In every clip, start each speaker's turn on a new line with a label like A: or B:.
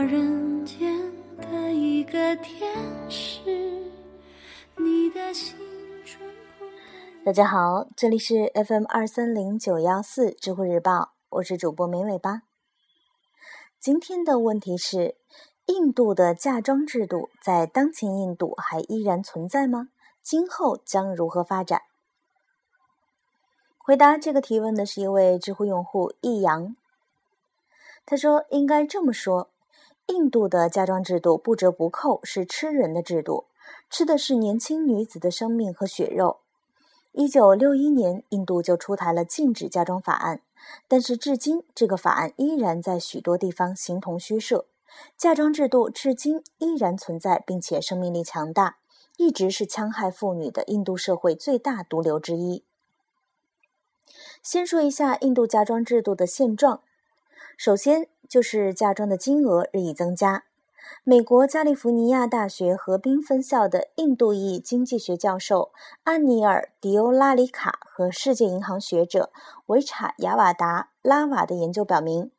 A: 人间的一个天使。你的心。
B: 大家好，这里是 FM 二三零九幺四知乎日报，我是主播美尾巴。今天的问题是：印度的嫁妆制度在当前印度还依然存在吗？今后将如何发展？回答这个提问的是一位知乎用户易阳。他说：“应该这么说，印度的嫁妆制度不折不扣是吃人的制度，吃的是年轻女子的生命和血肉。一九六一年，印度就出台了禁止嫁妆法案，但是至今这个法案依然在许多地方形同虚设，嫁妆制度至今依然存在，并且生命力强大，一直是戕害妇女的印度社会最大毒瘤之一。”先说一下印度嫁妆制度的现状。首先就是嫁妆的金额日益增加。美国加利福尼亚大学河滨分校的印度裔经济学教授安尼尔·迪欧拉里卡和世界银行学者维查亚瓦达拉瓦的研究表明，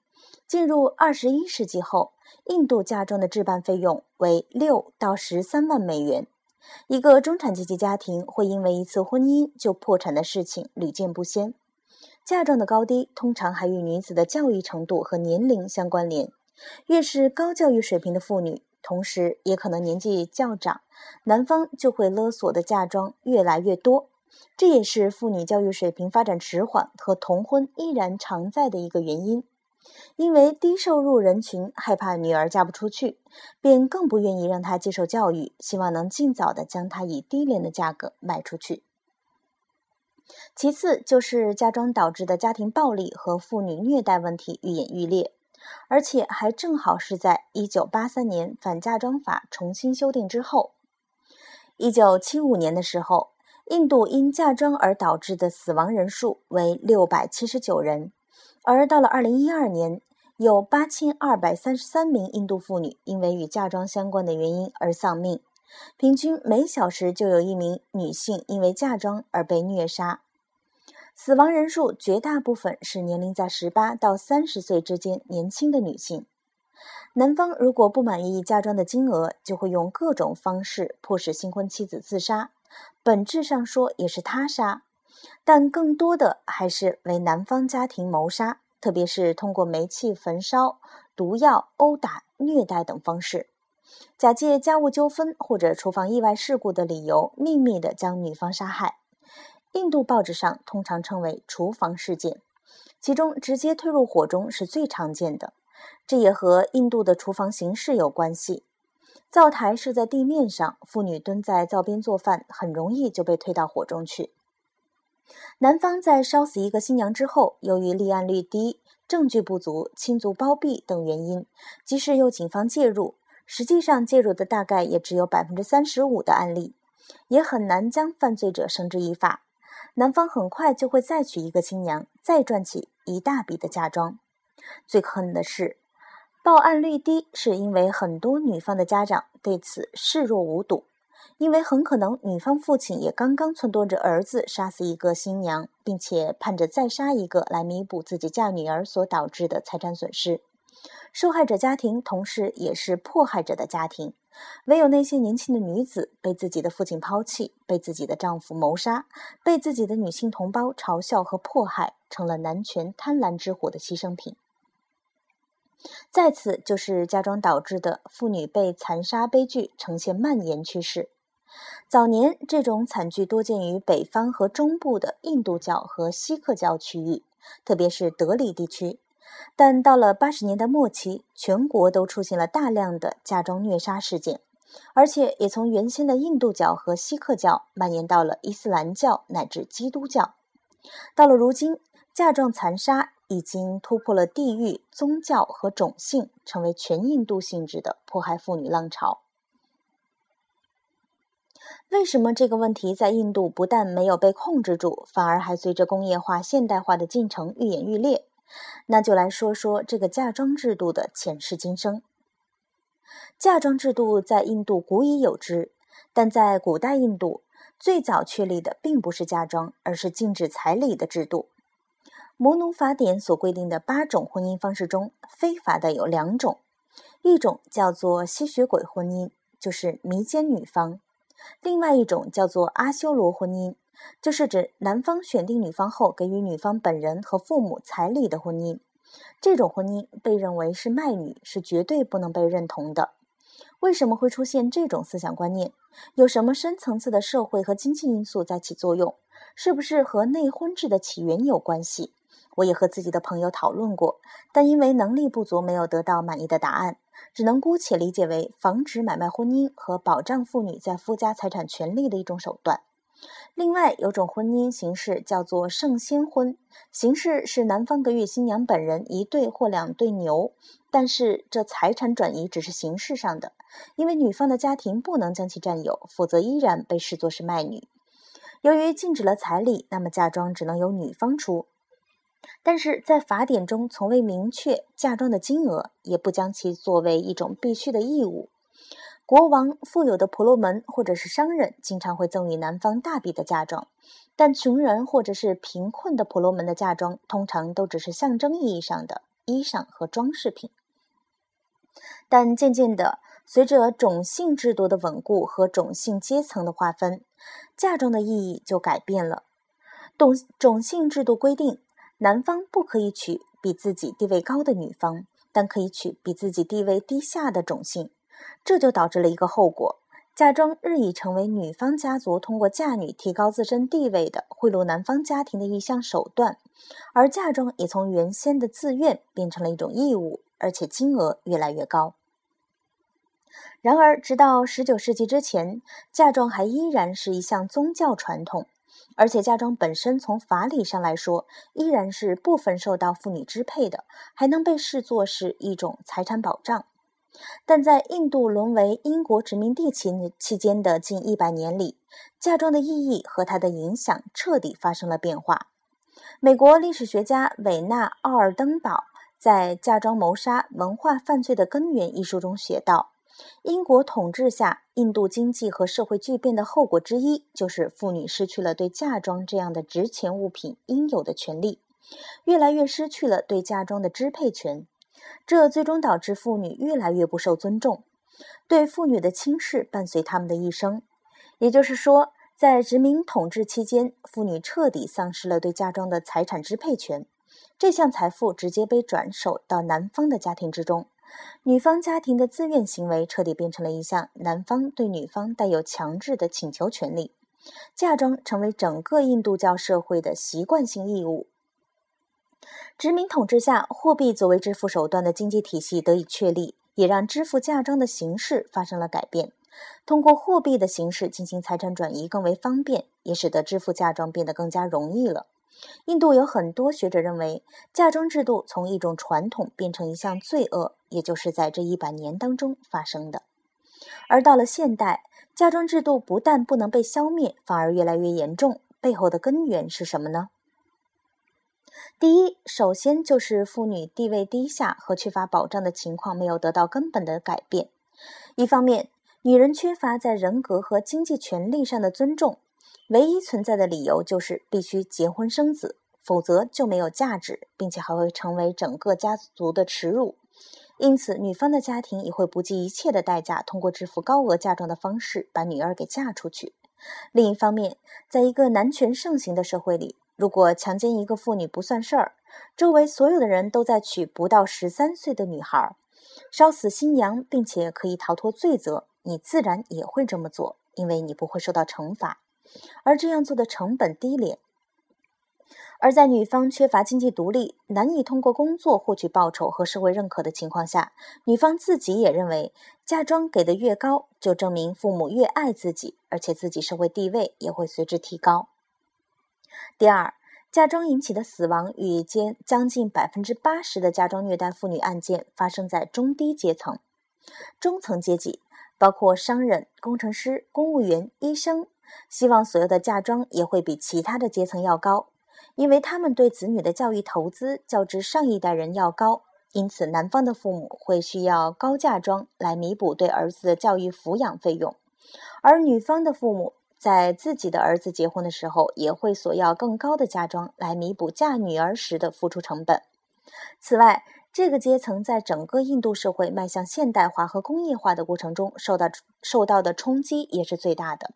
B: 进入二十一世纪后，印度嫁妆的置办费用为六到十三万美元。一个中产阶级家庭会因为一次婚姻就破产的事情屡见不鲜。嫁妆的高低通常还与女子的教育程度和年龄相关联。越是高教育水平的妇女，同时也可能年纪较长，男方就会勒索的嫁妆越来越多。这也是妇女教育水平发展迟缓和童婚依然常在的一个原因。因为低收入人群害怕女儿嫁不出去，便更不愿意让她接受教育，希望能尽早的将她以低廉的价格卖出去。其次就是嫁妆导致的家庭暴力和妇女虐待问题愈演愈烈，而且还正好是在1983年反嫁妆法重新修订之后。1975年的时候，印度因嫁妆而导致的死亡人数为679人，而到了2012年，有8233名印度妇女因为与嫁妆相关的原因而丧命。平均每小时就有一名女性因为嫁妆而被虐杀，死亡人数绝大部分是年龄在十八到三十岁之间年轻的女性。男方如果不满意嫁妆的金额，就会用各种方式迫使新婚妻子自杀，本质上说也是他杀，但更多的还是为男方家庭谋杀，特别是通过煤气焚烧、毒药、殴打、虐待等方式。假借家务纠纷或者厨房意外事故的理由，秘密地将女方杀害。印度报纸上通常称为“厨房事件”，其中直接推入火中是最常见的。这也和印度的厨房形式有关系。灶台设在地面上，妇女蹲在灶边做饭，很容易就被推到火中去。男方在烧死一个新娘之后，由于立案率低、证据不足、亲族包庇等原因，即使有警方介入。实际上介入的大概也只有百分之三十五的案例，也很难将犯罪者绳之以法。男方很快就会再娶一个新娘，再赚起一大笔的嫁妆。最可恨的是，报案率低，是因为很多女方的家长对此视若无睹，因为很可能女方父亲也刚刚撺掇着儿子杀死一个新娘，并且盼着再杀一个来弥补自己嫁女儿所导致的财产损失。受害者家庭同时也是迫害者的家庭，唯有那些年轻的女子被自己的父亲抛弃，被自己的丈夫谋杀，被自己的女性同胞嘲笑和迫害，成了男权贪婪之火的牺牲品。再次就是嫁妆导致的妇女被残杀悲剧呈现蔓延趋势。早年这种惨剧多见于北方和中部的印度教和锡克教区域，特别是德里地区。但到了八十年代末期，全国都出现了大量的嫁妆虐杀事件，而且也从原先的印度教和锡克教蔓延到了伊斯兰教乃至基督教。到了如今，嫁妆残杀已经突破了地域、宗教和种姓，成为全印度性质的迫害妇女浪潮。为什么这个问题在印度不但没有被控制住，反而还随着工业化、现代化的进程愈演愈烈？那就来说说这个嫁妆制度的前世今生。嫁妆制度在印度古已有之，但在古代印度最早确立的并不是嫁妆，而是禁止彩礼的制度。摩奴法典所规定的八种婚姻方式中，非法的有两种，一种叫做吸血鬼婚姻，就是迷奸女方；另外一种叫做阿修罗婚姻，就是指男方选定女方后，给予女方本人和父母彩礼的婚姻。这种婚姻被认为是卖女，是绝对不能被认同的。为什么会出现这种思想观念？有什么深层次的社会和经济因素在起作用？是不是和内婚制的起源有关系？我也和自己的朋友讨论过，但因为能力不足，没有得到满意的答案，只能姑且理解为防止买卖婚姻和保障妇女在夫家财产权利的一种手段。另外，有种婚姻形式叫做圣先婚，形式是男方给予新娘本人一对或两对牛，但是这财产转移只是形式上的，因为女方的家庭不能将其占有，否则依然被视作是卖女。由于禁止了彩礼，那么嫁妆只能由女方出。但是在法典中从未明确嫁妆的金额，也不将其作为一种必须的义务。国王、富有的婆罗门或者是商人经常会赠予男方大笔的嫁妆，但穷人或者是贫困的婆罗门的嫁妆通常都只是象征意义上的衣裳和装饰品。但渐渐的，随着种姓制度的稳固和种姓阶层的划分，嫁妆的意义就改变了。种种姓制度规定。男方不可以娶比自己地位高的女方，但可以娶比自己地位低下的种姓。这就导致了一个后果：嫁妆日益成为女方家族通过嫁女提高自身地位的贿赂男方家庭的一项手段，而嫁妆也从原先的自愿变成了一种义务，而且金额越来越高。然而，直到十九世纪之前，嫁妆还依然是一项宗教传统。而且嫁妆本身从法理上来说，依然是部分受到妇女支配的，还能被视作是一种财产保障。但在印度沦为英国殖民地期期间的近一百年里，嫁妆的意义和它的影响彻底发生了变化。美国历史学家韦纳·奥尔登堡在《嫁妆谋杀文化犯罪的根源》一书中写道。英国统治下，印度经济和社会巨变的后果之一，就是妇女失去了对嫁妆这样的值钱物品应有的权利，越来越失去了对嫁妆的支配权。这最终导致妇女越来越不受尊重，对妇女的轻视伴随他们的一生。也就是说，在殖民统治期间，妇女彻底丧失了对嫁妆的财产支配权，这项财富直接被转手到男方的家庭之中。女方家庭的自愿行为彻底变成了一项男方对女方带有强制的请求权利，嫁妆成为整个印度教社会的习惯性义务。殖民统治下，货币作为支付手段的经济体系得以确立，也让支付嫁妆的形式发生了改变。通过货币的形式进行财产转移更为方便，也使得支付嫁妆变得更加容易了。印度有很多学者认为，嫁妆制度从一种传统变成一项罪恶，也就是在这一百年当中发生的。而到了现代，嫁妆制度不但不能被消灭，反而越来越严重。背后的根源是什么呢？第一，首先就是妇女地位低下和缺乏保障的情况没有得到根本的改变。一方面，女人缺乏在人格和经济权利上的尊重。唯一存在的理由就是必须结婚生子，否则就没有价值，并且还会成为整个家族的耻辱。因此，女方的家庭也会不计一切的代价，通过支付高额嫁妆的方式把女儿给嫁出去。另一方面，在一个男权盛行的社会里，如果强奸一个妇女不算事儿，周围所有的人都在娶不到十三岁的女孩，烧死新娘，并且可以逃脱罪责，你自然也会这么做，因为你不会受到惩罚。而这样做的成本低廉，而在女方缺乏经济独立、难以通过工作获取报酬和社会认可的情况下，女方自己也认为嫁妆给的越高，就证明父母越爱自己，而且自己社会地位也会随之提高。第二，嫁妆引起的死亡与间将近百分之八十的嫁妆虐待妇女案件发生在中低阶层，中层阶级包括商人、工程师、公务员、医生。希望所有的嫁妆也会比其他的阶层要高，因为他们对子女的教育投资较之上一代人要高，因此男方的父母会需要高嫁妆来弥补对儿子的教育抚养费用，而女方的父母在自己的儿子结婚的时候，也会索要更高的嫁妆来弥补嫁女儿时的付出成本。此外，这个阶层在整个印度社会迈向现代化和工业化的过程中受到受到的冲击也是最大的，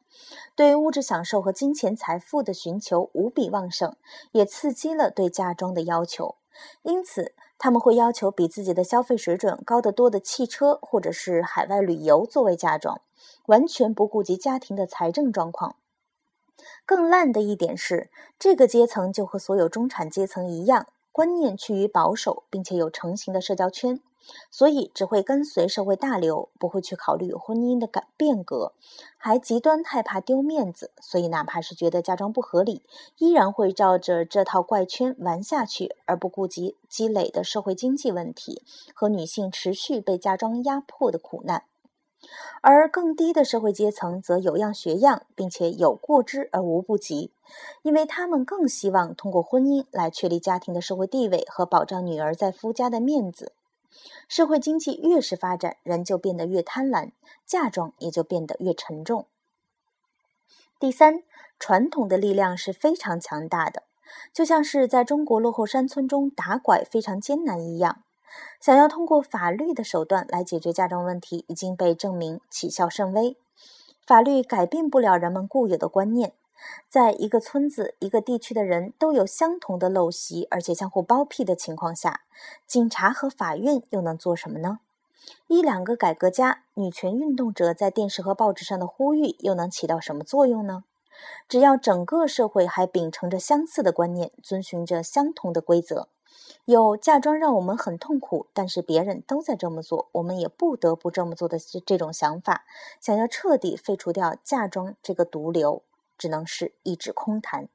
B: 对物质享受和金钱财富的寻求无比旺盛，也刺激了对嫁妆的要求。因此，他们会要求比自己的消费水准高得多的汽车或者是海外旅游作为嫁妆，完全不顾及家庭的财政状况。更烂的一点是，这个阶层就和所有中产阶层一样。观念趋于保守，并且有成型的社交圈，所以只会跟随社会大流，不会去考虑婚姻的改变革，还极端害怕丢面子，所以哪怕是觉得嫁妆不合理，依然会照着这套怪圈玩下去，而不顾及积累的社会经济问题和女性持续被嫁妆压迫的苦难。而更低的社会阶层则有样学样，并且有过之而无不及，因为他们更希望通过婚姻来确立家庭的社会地位和保障女儿在夫家的面子。社会经济越是发展，人就变得越贪婪，嫁妆也就变得越沉重。第三，传统的力量是非常强大的，就像是在中国落后山村中打拐非常艰难一样。想要通过法律的手段来解决嫁妆问题，已经被证明起效甚微。法律改变不了人们固有的观念。在一个村子、一个地区的人都有相同的陋习，而且相互包庇的情况下，警察和法院又能做什么呢？一两个改革家、女权运动者在电视和报纸上的呼吁，又能起到什么作用呢？只要整个社会还秉承着相似的观念，遵循着相同的规则。有嫁妆让我们很痛苦，但是别人都在这么做，我们也不得不这么做的这这种想法，想要彻底废除掉嫁妆这个毒瘤，只能是一纸空谈。